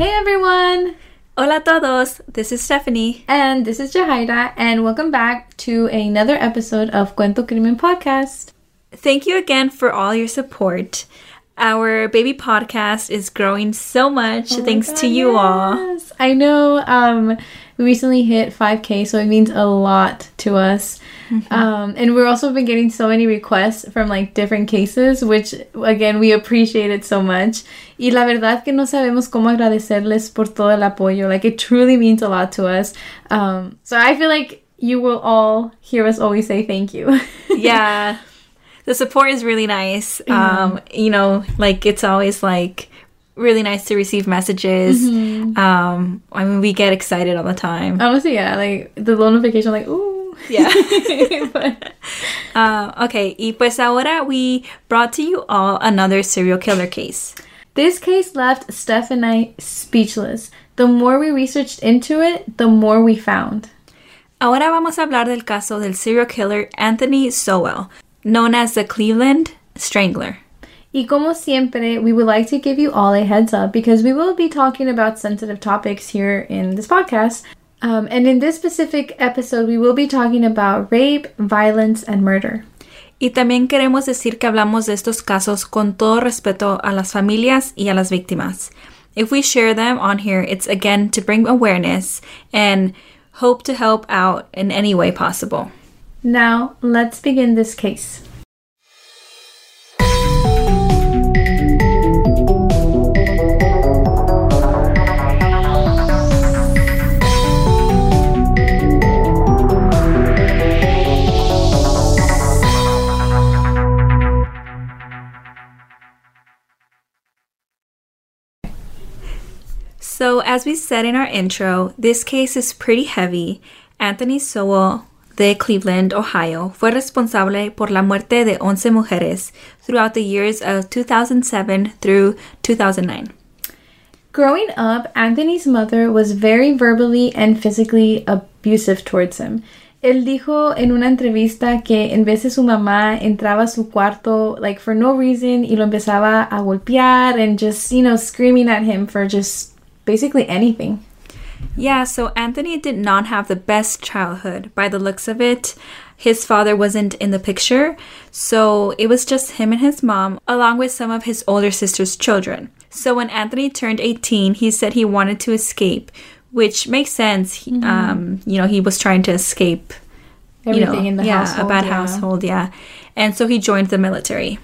Hey everyone! Hola todos, this is Stephanie. And this is Jahaira, and welcome back to another episode of Cuento Crimen Podcast. Thank you again for all your support. Our baby podcast is growing so much Oh thanks God, to you all. I know um, we recently hit 5K, so it means a lot to us. Mm-hmm. Um, and we're also been getting so many requests from like different cases, which again we appreciate it so much. Y la verdad que no sabemos cómo agradecerles por todo el apoyo. Like it truly means a lot to us. Um, so I feel like you will all hear us always say thank you. yeah. The support is really nice. Um, you know, like it's always like really nice to receive messages. Mm-hmm. Um, I mean, we get excited all the time. Honestly, yeah, like the little notification, like ooh, Yeah. But- Uh, okay, y pues ahora we brought to you all another serial killer case. This case left Steph and I speechless. The more we researched into it, the more we found. Ahora vamos a hablar del caso del serial killer Anthony Sowell, known as the Cleveland Strangler. Y como siempre, we would like to give you all a heads up because we will be talking about sensitive topics here in this podcast. Um, and in this specific episode, we will be talking about rape, violence, and murder. Y también queremos decir que hablamos de estos casos con todo respeto a las familias y a las víctimas. If we share them on here, it's again to bring awareness and hope to help out in any way possible. Now, let's begin this case. So, as we said in our intro, this case is pretty heavy. Anthony Sowell de Cleveland, Ohio, fue responsable por la muerte de 11 mujeres throughout the years of 2007 through 2009. Growing up, Anthony's mother was very verbally and physically abusive towards him. Él dijo en una entrevista que en vez de su mamá entraba a su cuarto like for no reason y lo empezaba a golpear and just, you know, screaming at him for just basically anything. Yeah, so Anthony did not have the best childhood by the looks of it. His father wasn't in the picture, so it was just him and his mom, along with some of his older sister's children. So when Anthony turned 18, he said he wanted to escape, which makes sense. He- Um, you know, he was trying to escape you know, Everything in the yeah, household. a bad yeah. household, yeah. And so he joined the military.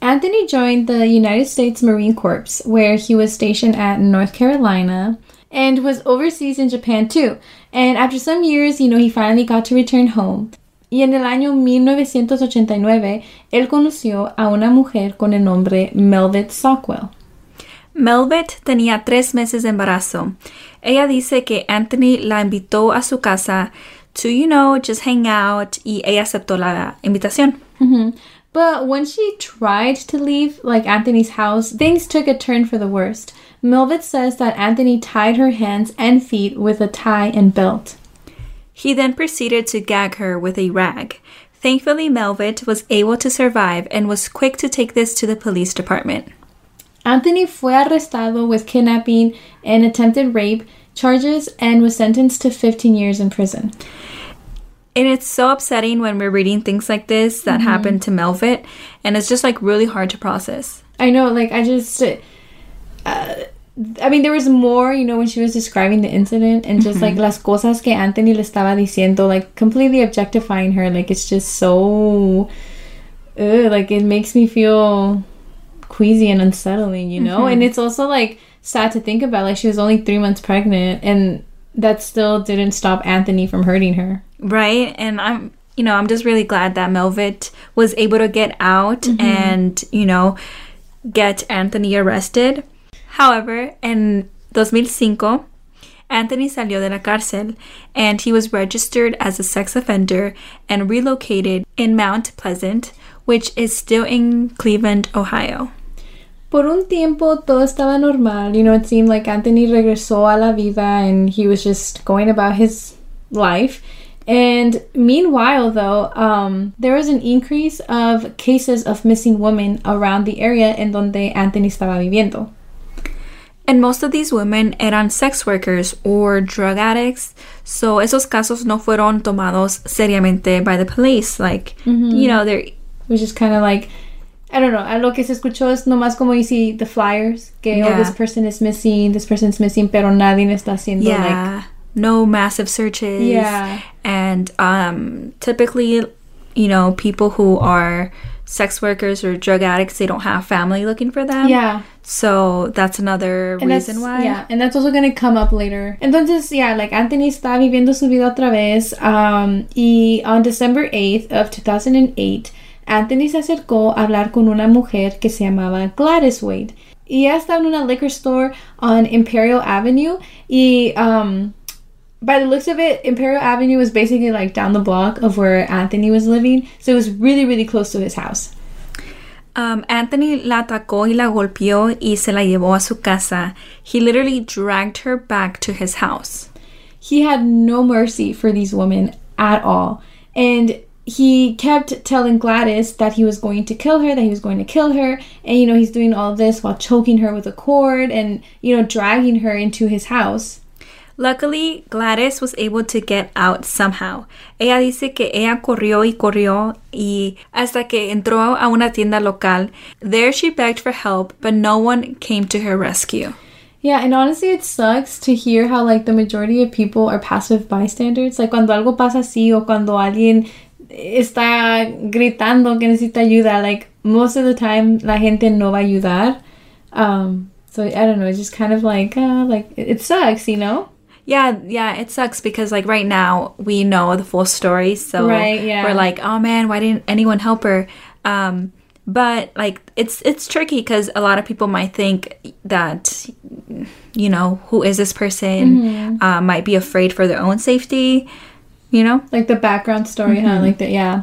Anthony joined the United States Marine Corps, where he was stationed at North Carolina and was overseas in Japan too. And after some years, you know, he finally got to return home. Y en el año 1989, él conoció a una mujer con el nombre Melvin Sockwell. Melvet tenía tres meses de embarazo. Ella dice que Anthony la invitó a su casa to, you know, just hang out y ella aceptó la invitación. But when she tried to leave, like Anthony's house, things took a turn for the worst. Melvette says that Anthony tied her hands and feet with a tie and belt. He then proceeded to gag her with a rag. Thankfully, Melvette was able to survive and was quick to take this to the police department. Anthony fue arrestado with kidnapping and attempted rape charges and was sentenced to 15 years in prison. And it's so upsetting when we're reading things like this that mm-hmm. happened to Melvette, and it's just like really hard to process. I know, like, I just. Uh, I mean, there was more, you know, when she was describing the incident and just like mm-hmm. las cosas que Anthony le estaba diciendo, like completely objectifying her. Like, it's just so. Ugh, like, it makes me feel queasy and unsettling, you know? Mm-hmm. And it's also like sad to think about. Like, she was only three months pregnant and that still didn't stop Anthony from hurting her. Right. And I'm, you know, I'm just really glad that Melvette was able to get out mm-hmm. and, you know, get Anthony arrested. However, in 2005, Anthony salió de la cárcel and he was registered as a sex offender and relocated in Mount Pleasant, which is still in Cleveland, Ohio. Por un tiempo todo estaba normal. You know, it seemed like Anthony regresó a la vida and he was just going about his life. And meanwhile, though, um, there was an increase of cases of missing women around the area in donde Anthony estaba viviendo. And most of these women eran sex workers or drug addicts, so esos casos no fueron tomados seriamente by the police. Like, you know, they're It was just kind of like, I don't know. A lo que se escuchó es nomás como you see the flyers, que oh, this person is missing, this person is missing, pero nadie está haciendo like, yeah, no massive searches. Yeah. and um, typically, you know, people who are sex workers or drug addicts, they don't have family looking for them. yeah. So that's another And reason that's, why. Yeah, and that's also going to come up later. And entonces, yeah, like Anthony está viviendo su vida otra vez. Um, y on December 8th of 2008, Anthony se acercó a hablar con una mujer que se llamaba Gladys Wade. Y ella estaba en una liquor store on Imperial Avenue. Y um, by the looks of it, Imperial Avenue was basically like down the block of where Anthony was living. So it was really, really close to his house. Um, Anthony la atacó y la golpeó y se la llevó a su casa. He literally dragged her back to his house. he had no mercy for these women at all. And he kept telling Gladys that he was going to kill her, that he was going to kill her. And, you know, he's doing all this while choking her with a cord and, you know, dragging her into his house. Luckily, Gladys was able to get out somehow. Ella dice que ella corrió y corrió y hasta que entró a una tienda local. There she begged for help, but no one came to her rescue. Yeah, and honestly, it sucks to hear how, like, the majority of people are passive bystanders. Like, cuando algo pasa así o cuando alguien está gritando que necesita ayuda, like, most of the time, la gente no va a ayudar. Um, so, I don't know, it's just kind of like, uh, like, it, it sucks, you know? Yeah, yeah, it sucks because like right now we know the full story, so Right, yeah. we're like, oh man, why didn't anyone help her? Um, but like it's it's tricky because a lot of people might think that you know who is this person uh, might be afraid for their own safety, you know. like the background story huh like that yeah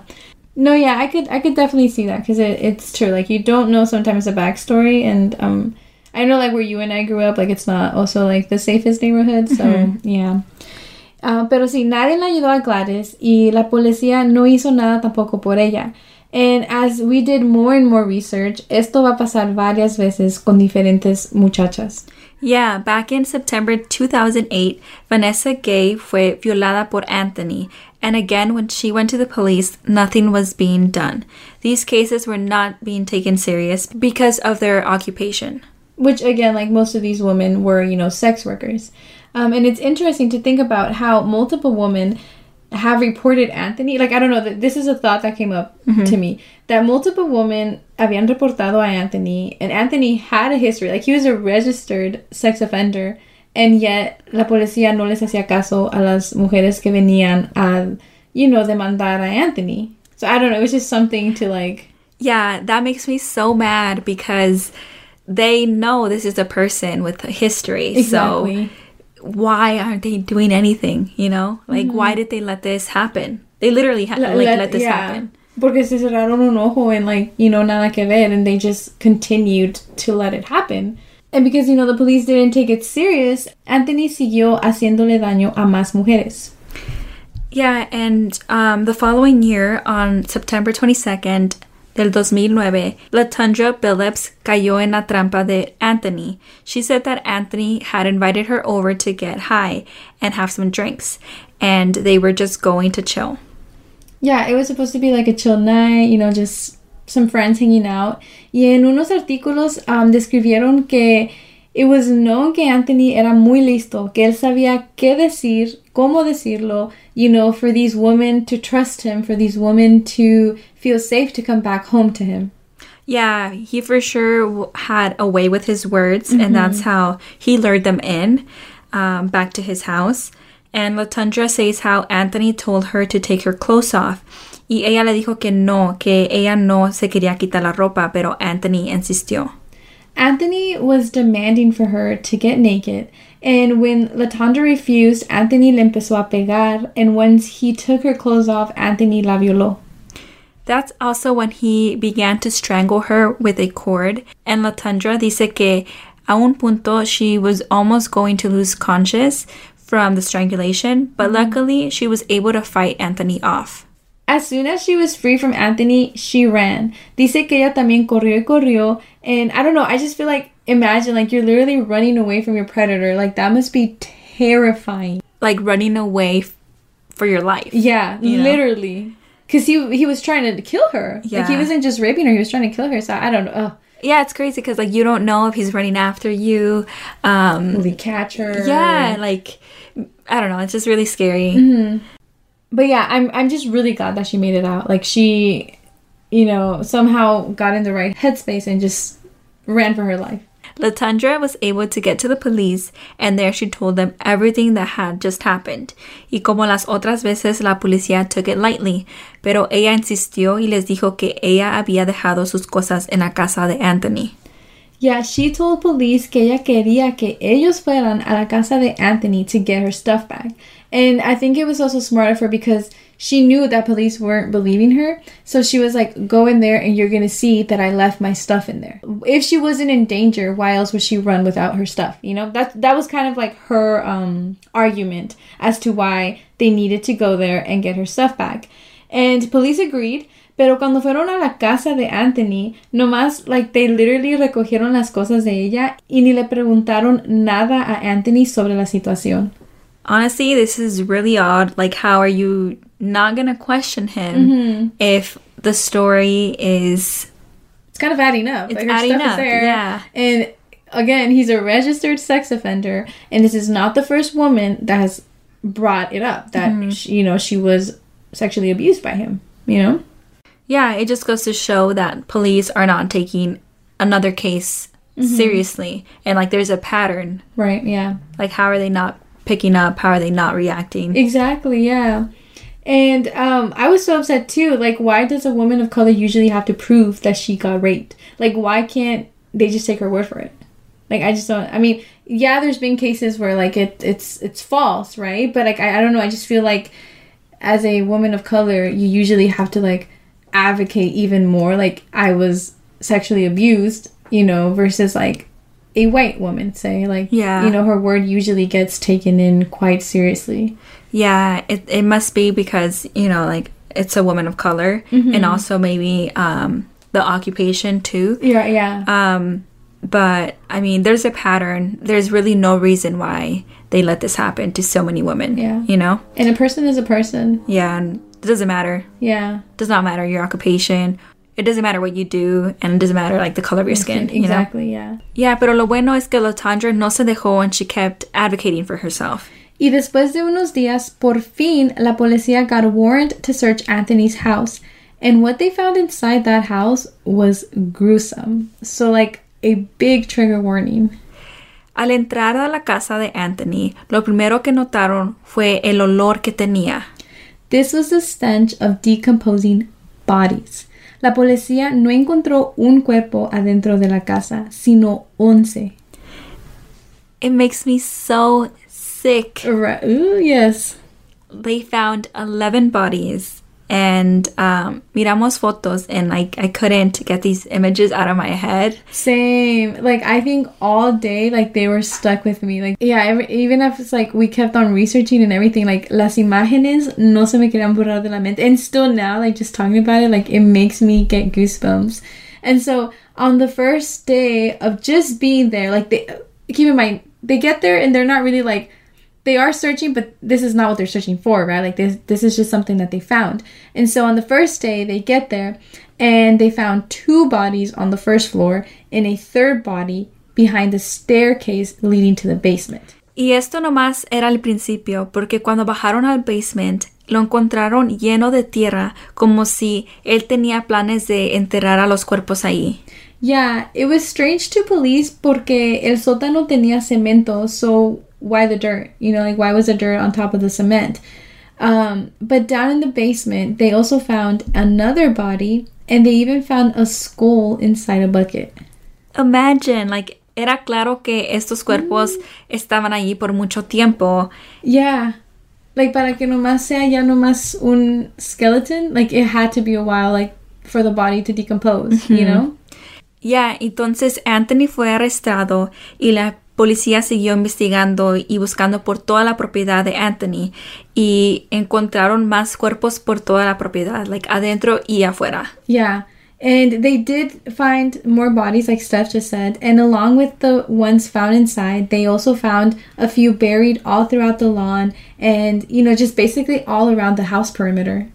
no yeah i could i could definitely see that because it, it's true like you don't know sometimes the backstory and um i know like where you and i grew up like it's not also like the safest neighborhood so yeah Ah, pero sí, nadie le ayudó a Gladys y la policía no hizo nada tampoco por ella. And as we did more and more research, esto va a pasar varias veces con diferentes muchachas. Yeah, back in September 2008, Vanessa Gay fue violada por Anthony, and again, when she went to the police, nothing was being done. These cases were not being taken serious because of their occupation. Which again like most of these women were you know sex workers. Um, and it's interesting to think about how multiple women have reported anthony. Like i don't know that this is a thought that came up to me that multiple women habían reportado a anthony and anthony had a history. Like he was a registered sex offender and yet la policía no les hacía caso a las mujeres que venían a you know demandar a anthony. So i don't know it was just something to like Yeah, that makes me so mad because they know this is a person with a history. Exactly. So why aren't they doing anything? You know, like why did they let this happen? They literally ha- Le- like let- let this yeah. happen. Porque se cerraron un ojo and like, you know, nada que ver and they just continued to let it happen. And because, you know, the police didn't take it serious, Anthony siguió haciéndole daño a más mujeres. Yeah, and um, the following year, on September 22nd del 2009, Latundra Billups cayó en la trampa de Anthony. She said that Anthony had invited her over to get high and have some drinks, and they were just going to chill. Yeah, it was supposed to be like a chill night, you know, just some friends hanging out. Y en unos artículos um, describieron que it was known que Anthony era muy listo, que él sabía qué decir, cómo decirlo, you know, for these women to trust him, for these women to feel safe to come back home to him. Yeah, he for sure had a way with his words, and that's how he lured them in um, back to his house. And Latundra says how Anthony told her to take her clothes off. Y ella le dijo que no, que ella no se quería quitar la ropa, pero Anthony insistió. Anthony was demanding for her to get naked, and when Latundra refused, Anthony le empezó a pegar, and once he took her clothes off, Anthony la violó. That's also when he began to strangle her with a cord. And Latundra dice que a un punto she was almost going to lose conscious from the strangulation, but mm-hmm. luckily she was able to fight Anthony off. As soon as she was free from Anthony, she ran. Dice que ella también corrió y corrió. And I don't know, I just feel like, imagine, like, you're literally running away from your predator. Like, that must be terrifying. Like running away f- for your life. Yeah, You know? literally. Because he, he was trying to kill her. Like, he wasn't just raping her, he was trying to kill her. So I don't know. Ugh. Yeah, it's crazy because like you don't know if he's running after you. Um, Will he catch her? yeah, like I don't know. It's just really scary. Mm-hmm. But yeah, I'm I'm just really glad that she made it out. Like she, you know, somehow got in the right headspace and just ran for her life. Latundra was able to get to the police, and there she told them everything that had just happened. Y como las otras veces, la policía took it lightly, pero ella insistió y les dijo que ella había dejado sus cosas en la casa de Anthony. Yeah, she told police que ella quería que ellos fueran a la casa de Anthony to get her stuff back. And I think it was also smart of her because she knew that police weren't believing her. So she was like, go in there and you're going to see that I left my stuff in there. If she wasn't in danger, why else would she run without her stuff? You know, that, that was kind of like her um, argument as to why they needed to go there and get her stuff back. And police agreed. Pero cuando fueron a la casa de Anthony, nomás, like, they literally recogieron las cosas de ella y ni le preguntaron nada a Anthony sobre la situación. Honestly, this is really odd. Like, how are you not gonna question him if the story is It's kind of adding up. It's like, adding up, there. yeah. And again, he's a registered sex offender, and this is not the first woman that has brought it up that, Mm-hmm. she, you know, she was sexually abused by him, you know? Yeah, it just goes to show that police are not taking another case seriously. And like there's a pattern. Right, yeah. Like how are they not picking up? How are they not reacting? Exactly, yeah. And um, I was so upset too. Like, why does a woman of color usually have to prove that she got raped? Like, why can't they just take her word for it? Like, I just don't. I mean, yeah, there's been cases where like it it's it's false, right? But like, I, I don't know. I just feel like as a woman of color, you usually have to like advocate even more. Like, I was sexually abused, you know, versus like a white woman say like Yeah. you know her word usually gets taken in quite seriously Yeah, it, it must be because, you know, like it's a woman of color and also maybe um, the occupation too. Yeah, yeah. Um, but I mean, there's a pattern. There's really no reason why they let this happen to so many women. Yeah. You know? and a person is a person. Yeah, and it doesn't matter. Yeah. does not matter your occupation. It doesn't matter what you do, and it doesn't matter like the color of your skin. You know? Exactly, yeah. Yeah, pero lo bueno es que Latundra no se dejó and she kept advocating for herself. Y después de unos días, por fin, la policía got a warrant to search Anthony's house. And what they found inside that house was gruesome. So, like, a big trigger warning. Al entrar a la casa de Anthony, lo primero que notaron fue el olor que tenía. This was the stench of decomposing bodies. La policía no encontró un cuerpo adentro de la casa, sino once. It makes me so sick. Right. Ooh, yes. They found 11 bodies and um, miramos fotos and like I couldn't get these images out of my head. Same. Like I think all day, like they were stuck with me. Like yeah, every, even if it's like we kept on researching and everything, like las imágenes no se me querían borrar de la mente. And still now, like just talking about it, like it makes me get goosebumps. And so on the first day of just being there, like they keep in mind they get there and they're not really like they are searching, but this is not what they're searching for, right? Like this this is just something that they found. And so on the first day they get there and they found two bodies on the first floor and a third body behind the staircase leading to the basement. Y esto nomás era el principio, porque cuando bajaron al basement, lo encontraron lleno de tierra, como si él tenía planes de enterrar a los cuerpos ahí. Yeah, it was strange to police porque el sótano tenía cemento, so why the dirt? You know, like why was the dirt on top of the cement? Um, but down in the basement, they also found another body and they even found a skull inside a bucket. Imagine, like, era claro que estos cuerpos estaban allí por mucho tiempo. Yeah. Like para que nomás sea ya nomás un skeleton, like it had to be a while like for the body to decompose, you know? Yeah, entonces Anthony fue arrestado y la policía siguió investigando y buscando por toda la propiedad de Anthony y encontraron más cuerpos por toda la propiedad, like adentro y afuera. Yeah. And they did find more bodies, like Steph just said. And along with the ones found inside, they also found a few buried all throughout the lawn and, you know, just basically all around the house perimeter.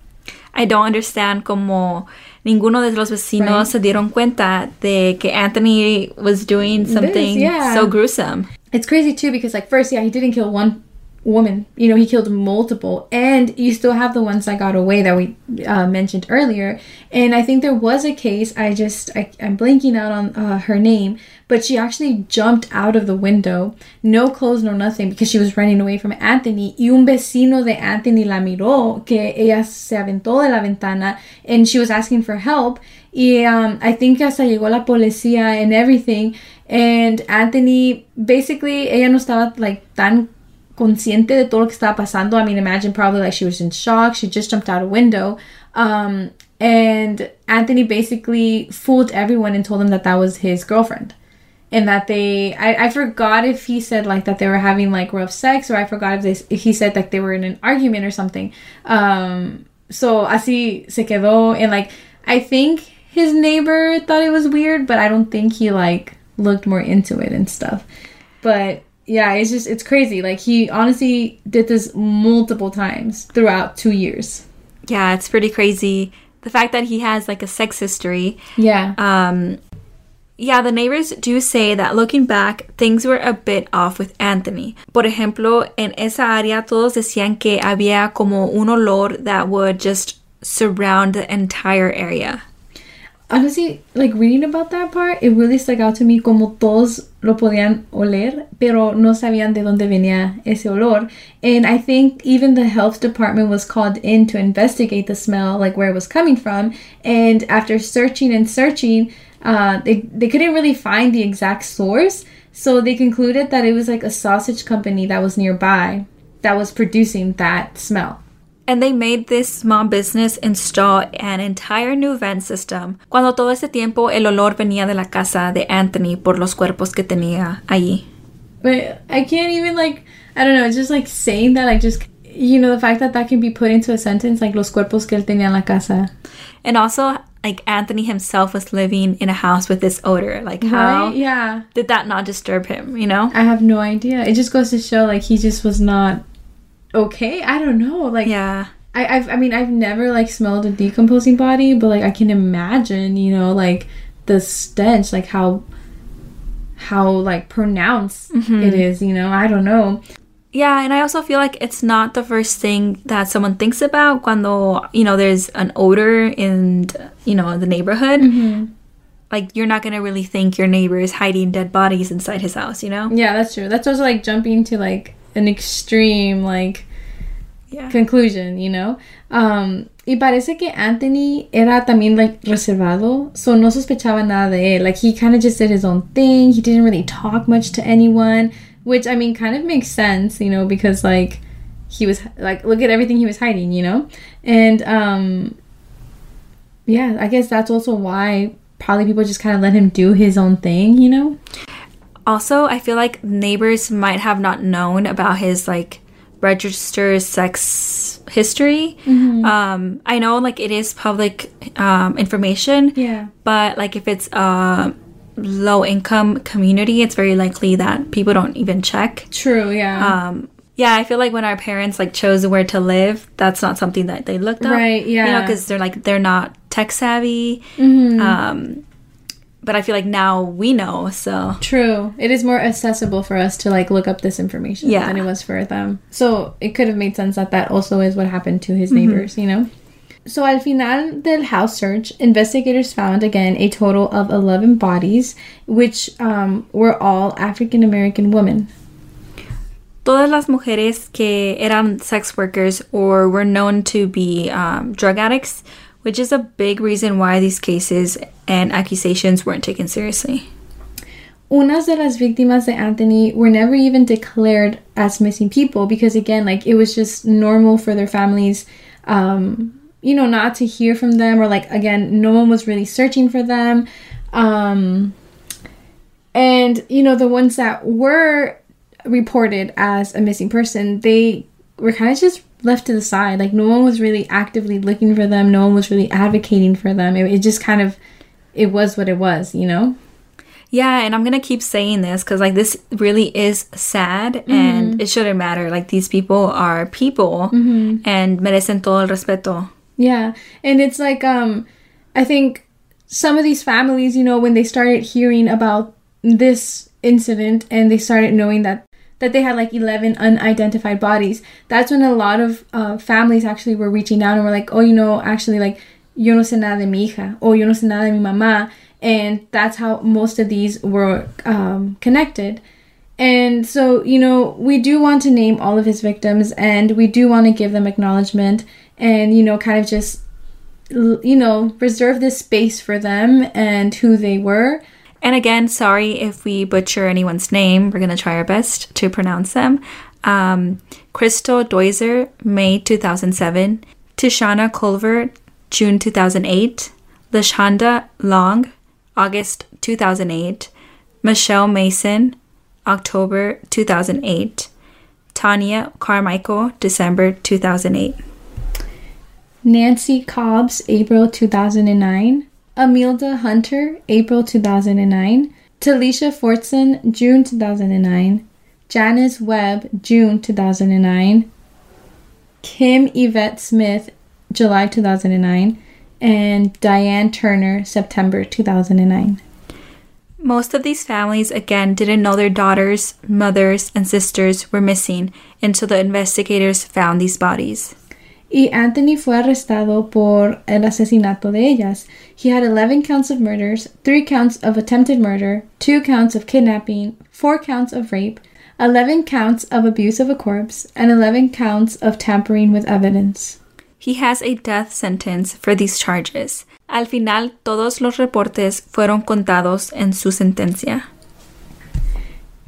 I don't understand como ninguno de los vecinos Right. se dieron cuenta de que Anthony was doing something yeah. so gruesome. It's crazy too because, like, first, yeah, he didn't kill one woman. You know, he killed multiple, and you still have the ones that got away that we uh, mentioned earlier. And I think there was a case. I just I, I'm blanking out on uh, her name, but she actually jumped out of the window, no clothes, no nothing, because she was running away from Anthony. Y un vecino de Anthony la miró que ella se aventó de la ventana, and she was asking for help. Y um, I think hasta llegó la policía and everything. And Anthony, basically, ella no estaba like tan consciente de todo lo que estaba pasando. I mean, imagine probably like she was in shock. She just jumped out a window. Um, and Anthony basically fooled everyone and told them that that was his girlfriend. And that they, I, I forgot if he said like that they were having like rough sex, or I forgot if, they, if he said like they were in an argument or something. Um, so así se quedó. And like, I think his neighbor thought it was weird, but I don't think he like looked more into it and stuff. But yeah, it's just it's crazy. Like he honestly did this multiple times throughout two years. Yeah, it's pretty crazy. The fact that he has like a sex history. Yeah. Um, yeah, the neighbors do say that looking back, things were a bit off with Anthony. Por ejemplo, en esa área todos decían que había como un olor that would just surround the entire area. Honestly, like reading about that part, it really stuck out to me como todos lo podían oler, pero no sabían de dónde venía ese olor. And I think even the health department was called in to investigate the smell, like where it was coming from. And after searching and searching, uh, they, they couldn't really find the exact source. So they concluded that it was like a sausage company that was nearby that was producing that smell. And they made this small business install an entire new vent system. Cuando todo ese tiempo el olor venía de la casa de Anthony por los cuerpos que tenía allí. But I can't even like I don't know. It's just like saying that like just you know the fact that that can be put into a sentence like los cuerpos que él tenía en la casa. And also, like Anthony himself was living in a house with this odor. Like, how Right? Yeah. did that not disturb him? You know? I have no idea. It just goes to show like he just was not okay. I don't know. Like Yeah. I I've, I mean I've never like smelled a decomposing body, but like I can imagine you know like the stench like how how like pronounced mm-hmm. it is. You know I don't know. Yeah, and I also feel like it's not the first thing that someone thinks about cuando, you know, there's an odor in, you know, the neighborhood. Mm-hmm. Like, you're not going to really think your neighbor is hiding dead bodies inside his house, you know? Yeah, that's true. That's also like jumping to like an extreme like Yeah. conclusion, you know. Um, y parece que Anthony era también like reservado, so no sospechaba nada de él. Like he kind of just did his own thing. He didn't really talk much to anyone, which I mean kind of makes sense, you know, because like he was like look at everything he was hiding, you know. And um yeah, I guess that's also why probably people just kind of let him do his own thing, you know. Also, I feel like neighbors might have not known about his like registered sex history. Um, I know like it is public um, information, Yeah. but like if it's a low income community, it's very likely that people don't even check. True, yeah. Um, yeah, I feel like when our parents like chose where to live, that's not something that they looked up, Right, You know, yeah. because they're like they're not tech savvy. Mm-hmm. Um, but I feel like now we know, so True. It is more accessible for us to like look up this information Yeah. than it was for them. So it could have made sense that that also is what happened to his neighbors, you know? So al final del house search, investigators found again a total of 11 bodies, which um, were all African American women. todas las mujeres que eran sex workers or were known to be um, drug addicts, which is a big reason why these cases and accusations weren't taken seriously. Unas de las víctimas de Anthony were never even declared as missing people because, again, like it was just normal for their families, um, you know, not to hear from them or like, again, no one was really searching for them. Um, And, you know, the ones that were reported as a missing person, they were kind of just left to the side. Like, no one was really actively looking for them, no one was really advocating for them. It, it just kind of, it was what it was, you know? Yeah, and I'm gonna keep saying this because like this really is sad, and it shouldn't matter. Like these people are people and merecen todo el respeto. Yeah. And it's like um I think some of these families, you know, when they started hearing about this incident and they started knowing that that they had like 11 unidentified bodies, that's when a lot of uh, families actually were reaching out and were like, "Oh, you know, actually like yo no sé nada de mi hija," or "Yo no sé nada de mi mamá." And that's how most of these were um, connected. And so, you know, we do want to name all of his victims and we do want to give them acknowledgement and, you know, kind of just, you know, reserve this space for them and who they were. And again, sorry if we butcher anyone's name. We're gonna try our best to pronounce them. Um, Crystal Dozier, May 2007. Tishana Culver, June 2008. Leshanda Long, August 2008. Michelle Mason, October 2008. Tonia Carmichael, December 2008. Nancy Cobbs, April 2009. Amelda Hunter, April 2009. Telacia Fortson, June 2009. Janice Webb, June 2009. Kim Yvette Smith, July 2009. And Diane Turner, September 2009. Most of these families, again, didn't know their daughters, mothers, and sisters were missing until the investigators found these bodies. Y Anthony fue arrestado por el asesinato de ellas. He had 11 counts of murders, 3 counts of attempted murder, 2 counts of kidnapping, 4 counts of rape, 11 counts of abuse of a corpse, and 11 counts of tampering with evidence. He has a death sentence for these charges. Al final, todos los reportes fueron contados en su sentencia.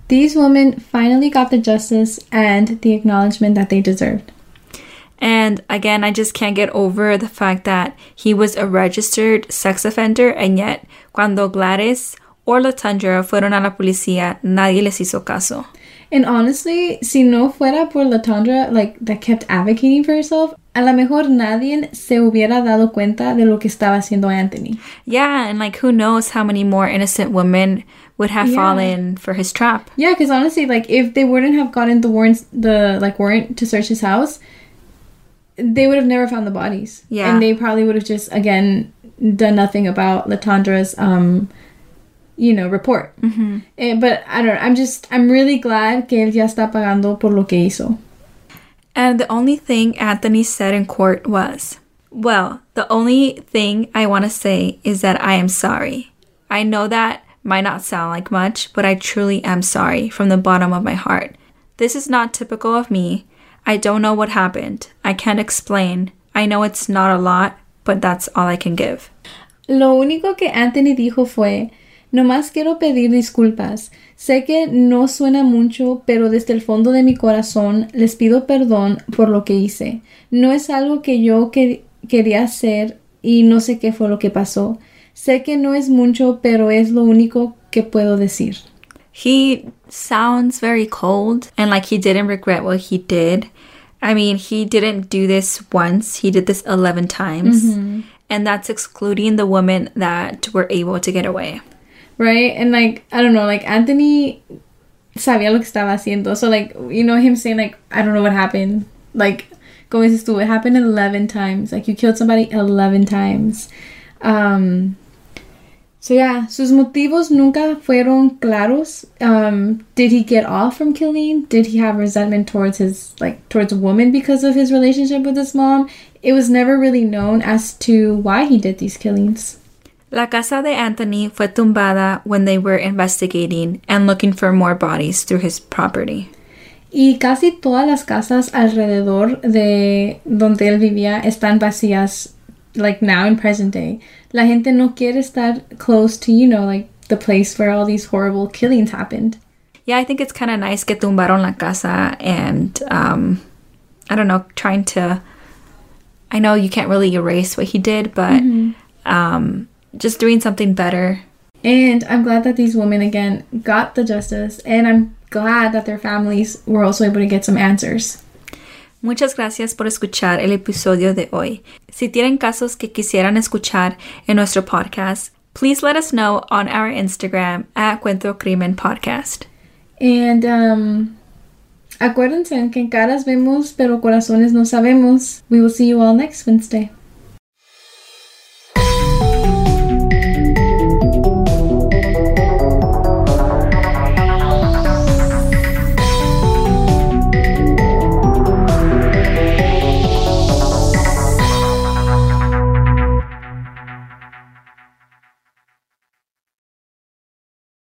These women finally got the justice and the acknowledgement that they deserved. And again, I just can't get over the fact that he was a registered sex offender, and yet, cuando Gladys or Latundra fueron a la policía, nadie les hizo caso. And honestly, si no fuera por Latundra, like, that kept advocating for herself, a lo mejor nadie se hubiera dado cuenta de lo que estaba haciendo Anthony. Yeah, and like, who knows how many more innocent women would have Yeah. fallen for his trap. Yeah, because honestly, like if they wouldn't have gotten the warrants, the like warrant to search his house, they would have never found the bodies. Yeah. and they probably would have just again done nothing about Latundra's um, you know, report. Mm-hmm. but I don't know. I'm just I'm really glad que él ya está pagando por lo que hizo. And the only thing Anthony said in court was, Well, the only thing I want to say is that I am sorry. I know that might not sound like much, but I truly am sorry from the bottom of my heart. This is not typical of me. I don't know what happened. I can't explain. I know it's not a lot, but that's all I can give. Lo único que Anthony dijo fue, nomás quiero pedir disculpas. Sé que no suena mucho, pero desde el fondo de mi corazón les pido perdón por lo que hice. No es algo que yo que- quería hacer y no sé qué fue lo que pasó. Sé que no es mucho, pero es lo único que puedo decir. He sounds very cold and like he didn't regret what he did. I mean, he didn't do this once, he did this 11 times. And that's excluding the women that were able to get away. right? And like I don't know, like Anthony sabía lo que estaba haciendo. So like you know him saying like I don't know what happened. Like going to school, it happened eleven times. Like you killed somebody eleven times. Um so yeah, sus motivos nunca fueron claros. Um, did he get off from killing? Did he have resentment towards his like towards a woman because of his relationship with his mom? It was never really known as to why he did these killings. La casa de Anthony fue tumbada when they were investigating and looking for more bodies through his property. Y casi todas las casas alrededor de donde él vivía están vacías, like now in present day. La gente no quiere estar close to, you know, like the place where all these horrible killings happened. Yeah, I think it's kind of nice que tumbaron la casa and, um, I don't know, trying to. I know you can't really erase what he did, but um, just doing something better. And I'm glad that these women again got the justice, and I'm glad that their families were also able to get some answers. Muchas gracias por escuchar el episodio de hoy. Si tienen casos que quisieran escuchar en nuestro podcast, please let us know on our Instagram at Cuento Crimen Podcast. And um, acuérdense que caras vemos, pero corazones no sabemos. We will see you all next Wednesday.